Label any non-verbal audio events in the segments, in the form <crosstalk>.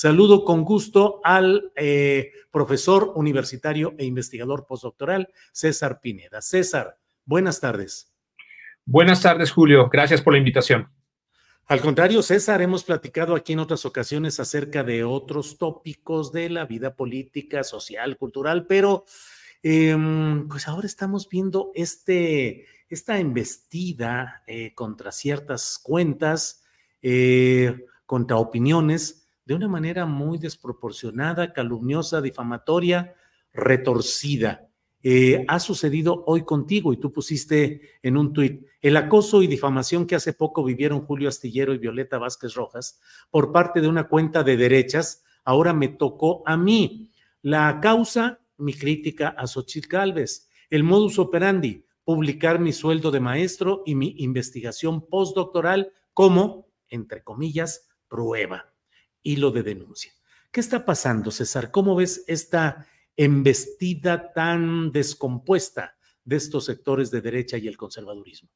Saludo con gusto al eh, profesor universitario e investigador postdoctoral César Pineda. César, buenas tardes. Buenas tardes, Julio. Gracias por la invitación. Al contrario, César, hemos platicado aquí en otras ocasiones acerca de otros tópicos de la vida política, social, cultural, pero eh, pues ahora estamos viendo este, esta embestida eh, contra ciertas cuentas, eh, contra opiniones, de una manera muy desproporcionada, calumniosa, difamatoria, retorcida. Eh, ha sucedido hoy contigo y tú pusiste en un tuit el acoso y difamación que hace poco vivieron Julio Astillero y Violeta Vázquez Rojas por parte de una cuenta de derechas, ahora me tocó a mí. La causa, mi crítica a Xochitl Galvez. El modus operandi, publicar mi sueldo de maestro y mi investigación postdoctoral como, entre comillas, prueba. Hilo de denuncia. ¿Qué está pasando, César? ¿Cómo ves esta embestida tan descompuesta de estos sectores de derecha y el conservadurismo?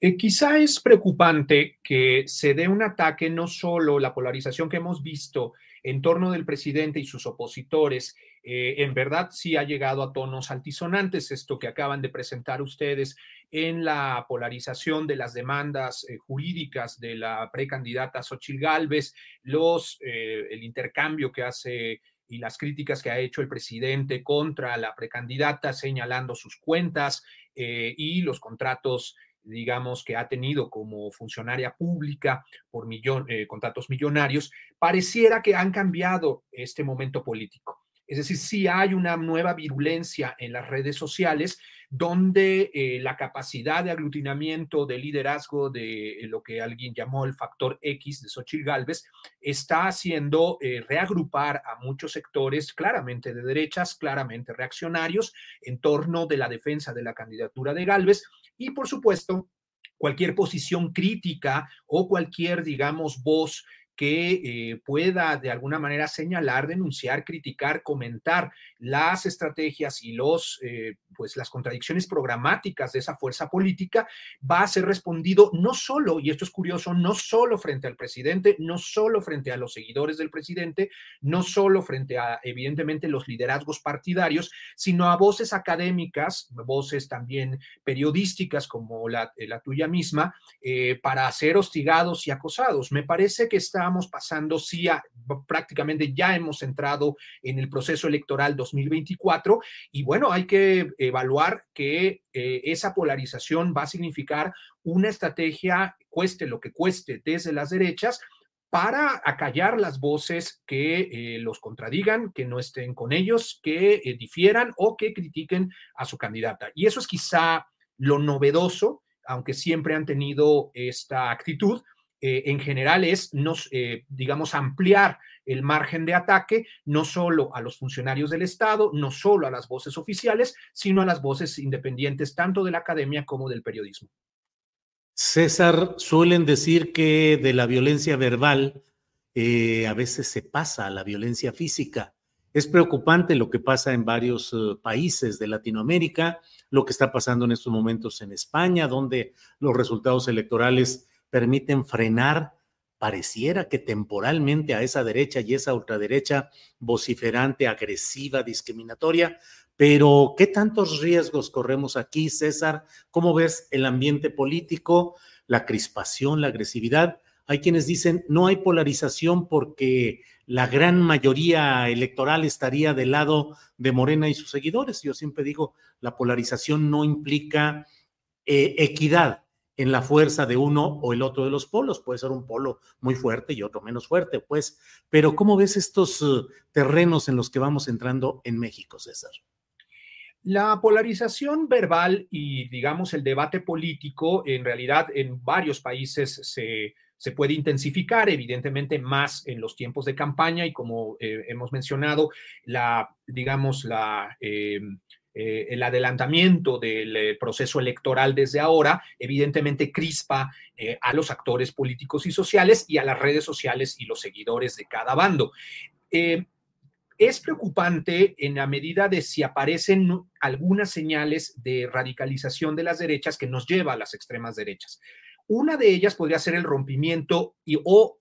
Eh, quizá es preocupante que se dé un ataque no solo la polarización que hemos visto en torno del presidente y sus opositores, eh, en verdad sí ha llegado a tonos altisonantes, esto que acaban de presentar ustedes en la polarización de las demandas eh, jurídicas de la precandidata Xochil Gálvez, los, eh, el intercambio que hace y las críticas que ha hecho el presidente contra la precandidata, señalando sus cuentas y los contratos digamos, que ha tenido como funcionaria pública por millón, contratos millonarios, pareciera que han cambiado este momento político. Es decir, sí hay una nueva virulencia en las redes sociales donde eh, la capacidad de aglutinamiento, de liderazgo de eh, lo que alguien llamó el factor X de Xochitl Galvez está haciendo eh, reagrupar a muchos sectores claramente de derechas, claramente reaccionarios en torno de la defensa de la candidatura de Galvez y, por supuesto, cualquier posición crítica o cualquier, digamos, voz que eh, pueda de alguna manera señalar, denunciar, criticar, comentar las estrategias y los, eh, pues las contradicciones programáticas de esa fuerza política, va a ser respondido no solo, y esto es curioso, no solo frente al presidente, no solo frente a los seguidores del presidente, no solo frente a, evidentemente, los liderazgos partidarios, sino a voces académicas, voces también periodísticas como la, la tuya misma, eh, para ser hostigados y acosados. Me parece que estamos pasando, sí, prácticamente ya hemos entrado en el proceso electoral 2024 y bueno, hay que evaluar que eh, esa polarización va a significar una estrategia, cueste lo que cueste, desde las derechas, para acallar las voces que eh, los contradigan, que no estén con ellos, que eh, difieran o que critiquen a su candidata. Y eso es quizá lo novedoso, aunque siempre han tenido esta actitud, eh, en general es, nos, eh, digamos, ampliar el margen de ataque no solo a los funcionarios del Estado, no solo a las voces oficiales, sino a las voces independientes tanto de la academia como del periodismo. César, suelen decir que de la violencia verbal eh, a veces se pasa a la violencia física. Es preocupante lo que pasa en varios países de Latinoamérica, lo que está pasando en estos momentos en España, donde los resultados electorales permiten frenar, pareciera que temporalmente a esa derecha y esa ultraderecha vociferante, agresiva, discriminatoria. Pero, ¿qué tantos riesgos corremos aquí, César? ¿Cómo ves el ambiente político, la crispación, la agresividad? Hay quienes dicen no hay polarización porque la gran mayoría electoral estaría del lado de Morena y sus seguidores. Yo siempre digo, la polarización no implica eh, equidad, en la fuerza de uno o el otro de los polos. Puede ser un polo muy fuerte y otro menos fuerte, pues. Pero ¿cómo ves estos uh, terrenos en los que vamos entrando en México, César? La polarización verbal y, digamos, el debate político, en realidad, en varios países se, se puede intensificar, evidentemente más en los tiempos de campaña y como eh, hemos mencionado, la, digamos, la... Eh, eh, el adelantamiento del eh, proceso electoral desde ahora, evidentemente crispa eh, a los actores políticos y sociales y a las redes sociales y los seguidores de cada bando. es preocupante en la medida de si aparecen algunas señales de radicalización de las derechas que nos lleva a las extremas derechas. Una de ellas podría ser el rompimiento y o,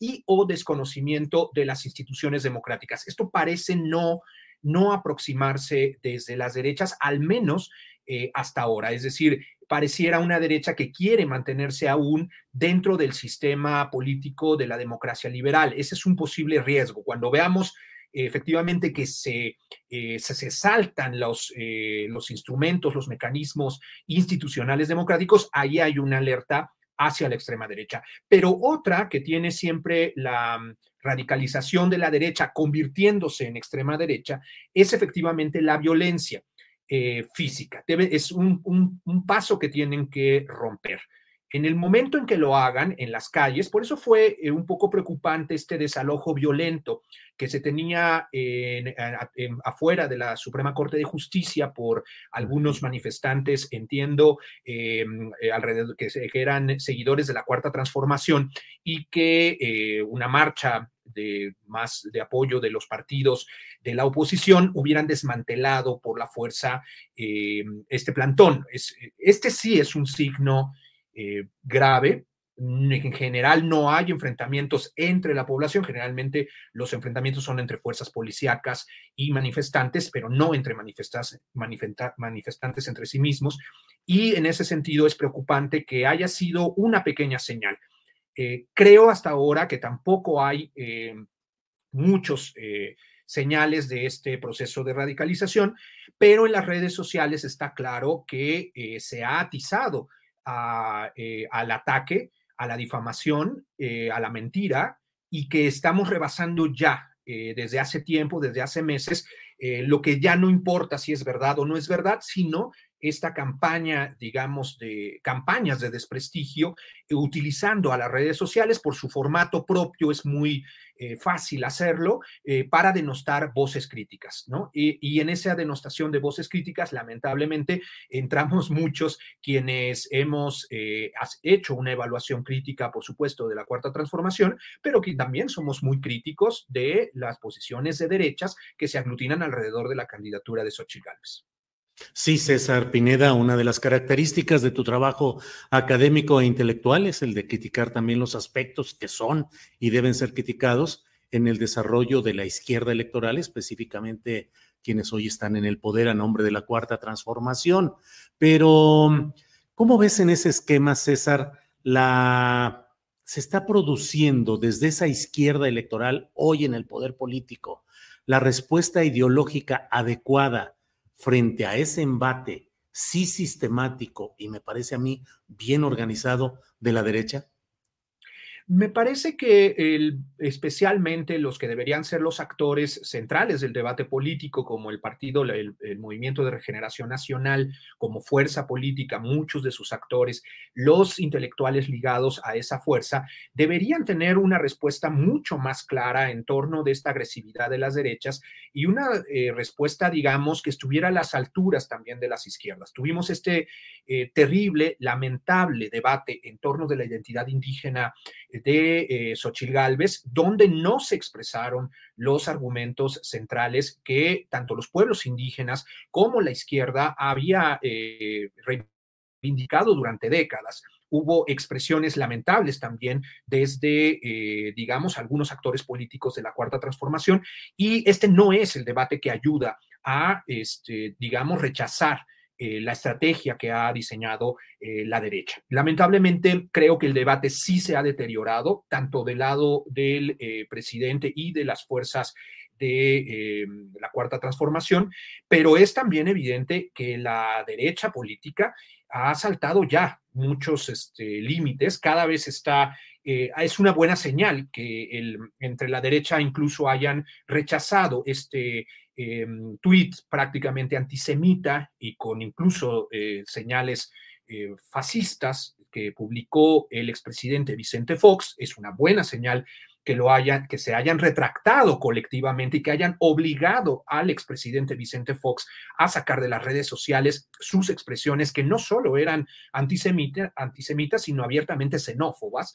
desconocimiento de las instituciones democráticas. Esto parece no no aproximarse desde las derechas, al menos eh, hasta ahora. Es decir, pareciera una derecha que quiere mantenerse aún dentro del sistema político de la democracia liberal. Ese es un posible riesgo. Cuando veamos efectivamente que se, eh, se, saltan los, eh, los instrumentos, los mecanismos institucionales democráticos, ahí hay una alerta hacia la extrema derecha. Pero otra que tiene siempre la radicalización de la derecha convirtiéndose en extrema derecha es efectivamente la violencia eh, física. es un, un paso que tienen que romper. En el momento en que lo hagan en las calles, por eso fue eh, un poco preocupante este desalojo violento que se tenía afuera de la Suprema Corte de Justicia por algunos manifestantes, entiendo, eh, eh, alrededor, que, eran seguidores de la Cuarta Transformación y que una marcha de más de apoyo de los partidos de la oposición hubieran desmantelado por la fuerza este plantón. este sí es un signo eh, grave. En general no hay enfrentamientos entre la población, generalmente los enfrentamientos son entre fuerzas policíacas y manifestantes, pero no entre manifestantes, manifestantes entre sí mismos. Y en ese sentido es preocupante que haya sido una pequeña señal. Eh, creo hasta ahora que tampoco hay eh, muchos señales de este proceso de radicalización, pero en las redes sociales está claro que se ha atizado eh, al ataque, a la difamación, eh, a la mentira, y que estamos rebasando ya eh, desde hace tiempo, desde hace meses, lo que ya no importa si es verdad o no es verdad, sino esta campaña, digamos, de campañas de desprestigio, eh, utilizando a las redes sociales por su formato propio, es muy eh, fácil hacerlo eh, para denostar voces críticas, ¿no? Y, en esa denostación de voces críticas, lamentablemente, entramos <laughs> muchos quienes hemos hecho una evaluación crítica, por supuesto, de la cuarta transformación, pero que también somos muy críticos de las posiciones de derechas que se aglutinan alrededor de la candidatura de Xochitl Gálvez. Sí, César Pineda, una de las características de tu trabajo académico e intelectual es el de criticar también los aspectos que son y deben ser criticados en el desarrollo de la izquierda electoral, específicamente quienes hoy están en el poder a nombre de la cuarta transformación. Pero, ¿cómo ves en ese esquema, César, la se está produciendo desde esa izquierda electoral hoy en el poder político la respuesta ideológica adecuada frente a ese embate sí sistemático y me parece a mí bien organizado de la derecha? Me parece que el, especialmente los que deberían ser los actores centrales del debate político, como el partido, el, Movimiento de Regeneración Nacional, como fuerza política, muchos de sus actores, los intelectuales ligados a esa fuerza, deberían tener una respuesta mucho más clara en torno de esta agresividad de las derechas y una eh, respuesta, digamos, que estuviera a las alturas también de las izquierdas. Tuvimos este eh, terrible, lamentable debate en torno de la identidad indígena de eh, Xochitl Gálvez, donde no se expresaron los argumentos centrales que tanto los pueblos indígenas como la izquierda había eh, reivindicado durante décadas. Hubo expresiones lamentables también desde, eh, digamos, algunos actores políticos de la Cuarta Transformación y este no es el debate que ayuda a, este, digamos, rechazar eh, la estrategia que ha diseñado eh, la derecha. Lamentablemente, creo que el debate sí se ha deteriorado, tanto del lado del eh, presidente y de las fuerzas de la cuarta transformación, pero es también evidente que la derecha política ha saltado ya muchos este, límites, cada vez está, es una buena señal que entre la derecha incluso hayan rechazado este eh, tweet prácticamente antisemita y con incluso eh, señales eh, fascistas que publicó el expresidente Vicente Fox, es una buena señal que lo que se hayan retractado colectivamente y que hayan obligado al expresidente Vicente Fox a sacar de las redes sociales sus expresiones que no solo eran antisemitas, sino abiertamente xenófobas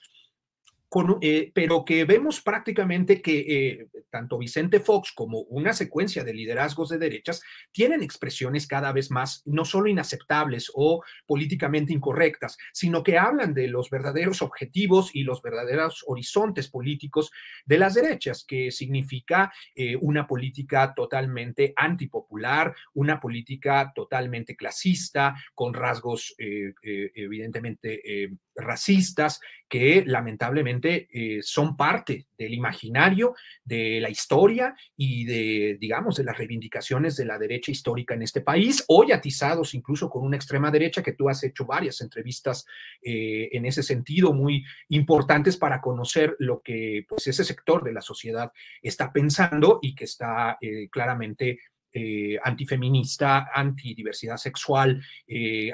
eh, pero que vemos prácticamente que eh, tanto Vicente Fox como una secuencia de liderazgos de derechas tienen expresiones cada vez más no solo inaceptables o políticamente incorrectas, sino que hablan de los verdaderos objetivos y los verdaderos horizontes políticos de las derechas, que significa eh, una política totalmente antipopular, una política totalmente clasista, con rasgos evidentemente racistas, que lamentablemente eh, son parte del imaginario, de la historia y de, digamos, de las reivindicaciones de la derecha histórica en este país, hoy atizados incluso con una extrema derecha que tú has hecho varias entrevistas eh, en ese sentido muy importantes para conocer lo que pues, ese sector de la sociedad está pensando y que está eh, claramente antifeminista, antidiversidad sexual,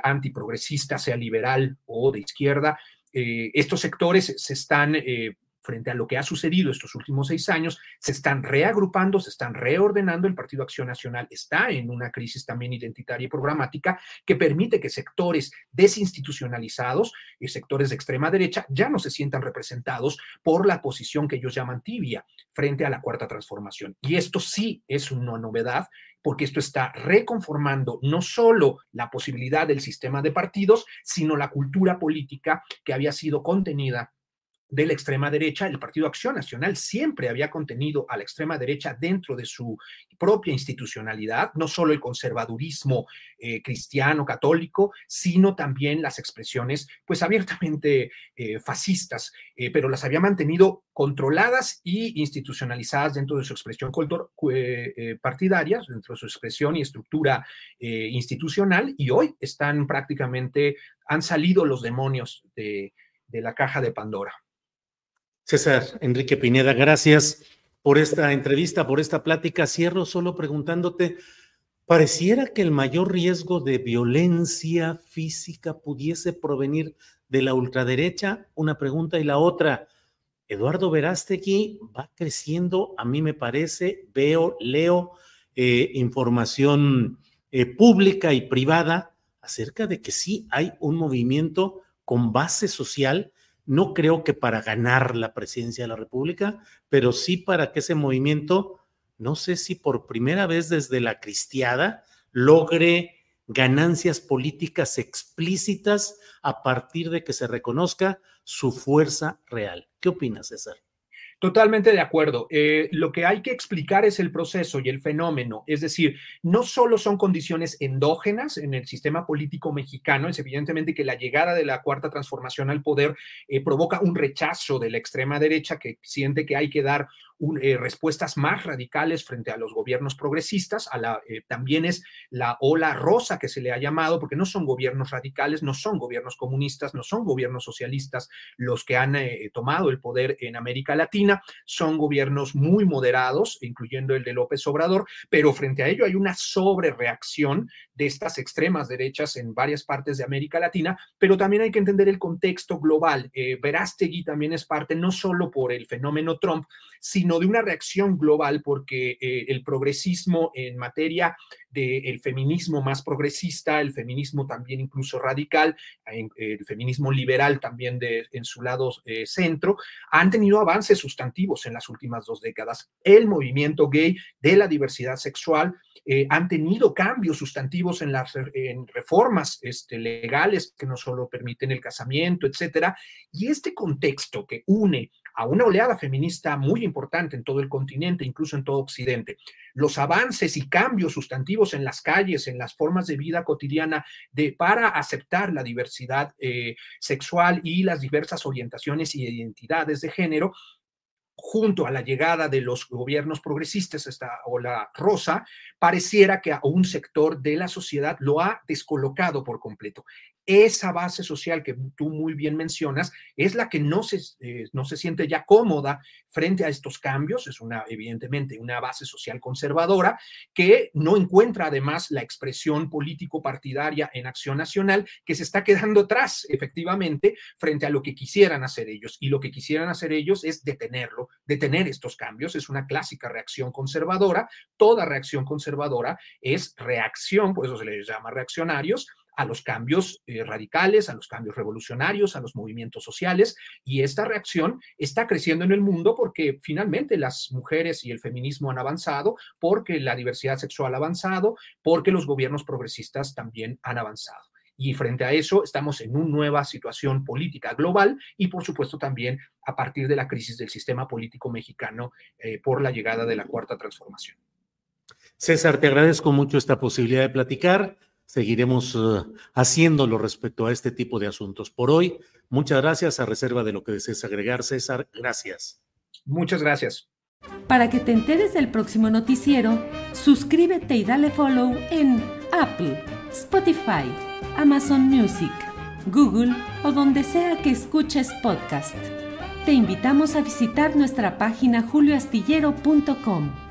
antiprogresista, sea liberal o de izquierda, eh, estos sectores se están, eh, frente a lo que ha sucedido estos últimos seis años, se están reagrupando, se están reordenando. El Partido Acción Nacional está en una crisis también identitaria y programática que permite que sectores desinstitucionalizados y sectores de extrema derecha ya no se sientan representados por la posición que ellos llaman tibia frente a la cuarta transformación. Y esto sí es una novedad porque esto está reconformando no solo la posibilidad del sistema de partidos, sino la cultura política que había sido contenida de la extrema derecha, el Partido Acción Nacional siempre había contenido a la extrema derecha dentro de su propia institucionalidad, no solo el conservadurismo eh, cristiano católico, sino también las expresiones pues abiertamente eh, fascistas, eh, pero las había mantenido controladas y institucionalizadas dentro de su expresión partidaria, dentro de su expresión y estructura institucional, y hoy están prácticamente, han salido los demonios de la caja de Pandora. César Enrique Pineda, gracias por esta entrevista, por esta plática. Cierro solo preguntándote, Pareciera que el mayor riesgo de violencia física pudiese provenir de la ultraderecha. Una pregunta y la otra. Eduardo Verástegui va creciendo, a mí me parece, veo, leo eh, información eh, pública y privada acerca de que sí hay un movimiento con base social, no creo que para ganar la presidencia de la República, pero sí para que ese movimiento, no sé si por primera vez desde la cristiada, logre ganancias políticas explícitas a partir de que se reconozca su fuerza real. ¿Qué opinas, César? Totalmente de acuerdo. Eh, lo que hay que explicar es el proceso y el fenómeno. Es decir, no solo son condiciones endógenas en el sistema político mexicano, es evidentemente que la llegada de la cuarta transformación al poder eh, provoca un rechazo de la extrema derecha que siente que hay que dar eh, respuestas más radicales frente a los gobiernos progresistas, eh, también es la ola rosa que se le ha llamado, porque no son gobiernos radicales, no son gobiernos comunistas, no son gobiernos socialistas los que han eh, tomado el poder en América Latina, son gobiernos muy moderados, incluyendo el de López Obrador, pero frente a ello hay una sobrereacción de estas extremas derechas en varias partes de América Latina, pero también hay que entender el contexto global. Verástegui también es parte no solo por el fenómeno Trump, sino de una reacción global porque eh, el progresismo en materia del feminismo más progresista, el feminismo también incluso radical, el feminismo liberal también de, en su lado eh, centro, han tenido avances sustantivos en las últimas dos décadas. El movimiento gay de la diversidad sexual eh, han tenido cambios sustantivos en las en reformas este, legales que no solo permiten el casamiento, etcétera. Y este contexto que une a una oleada feminista muy importante en todo el continente, incluso en todo Occidente. Los avances y cambios sustantivos en las calles, en las formas de vida cotidiana, de, para aceptar la diversidad eh, sexual y las diversas orientaciones y identidades de género, junto a la llegada de los gobiernos progresistas, esta ola rosa, pareciera que a un sector de la sociedad lo ha descolocado por completo esa base social que tú muy bien mencionas es la que no se, eh, no se siente ya cómoda frente a estos cambios. Es una, evidentemente, una base social conservadora que no encuentra además la expresión político-partidaria en acción nacional que se está quedando atrás, efectivamente, frente a lo que quisieran hacer ellos. Y lo que quisieran hacer ellos es detenerlo, detener estos cambios. Es una clásica reacción conservadora. Toda reacción conservadora es reacción, por eso se les llama reaccionarios, a los cambios eh, radicales, a los cambios revolucionarios, a los movimientos sociales. Y esta reacción está creciendo en el mundo porque finalmente las mujeres y el feminismo han avanzado, porque la diversidad sexual ha avanzado, porque los gobiernos progresistas también han avanzado. Y frente a eso estamos en una nueva situación política global y por supuesto también a partir de la crisis del sistema político mexicano eh, por la llegada de la cuarta transformación. César, te agradezco mucho esta posibilidad de platicar seguiremos eh, haciéndolo respecto a este tipo de asuntos. Por hoy, muchas gracias a reserva de lo que desees agregar, César. Gracias. Muchas gracias. Para que te enteres del próximo noticiero, suscríbete y dale follow en Apple, Spotify, Amazon Music, Google o donde sea que escuches podcast. Te invitamos a visitar nuestra página julioastillero.com.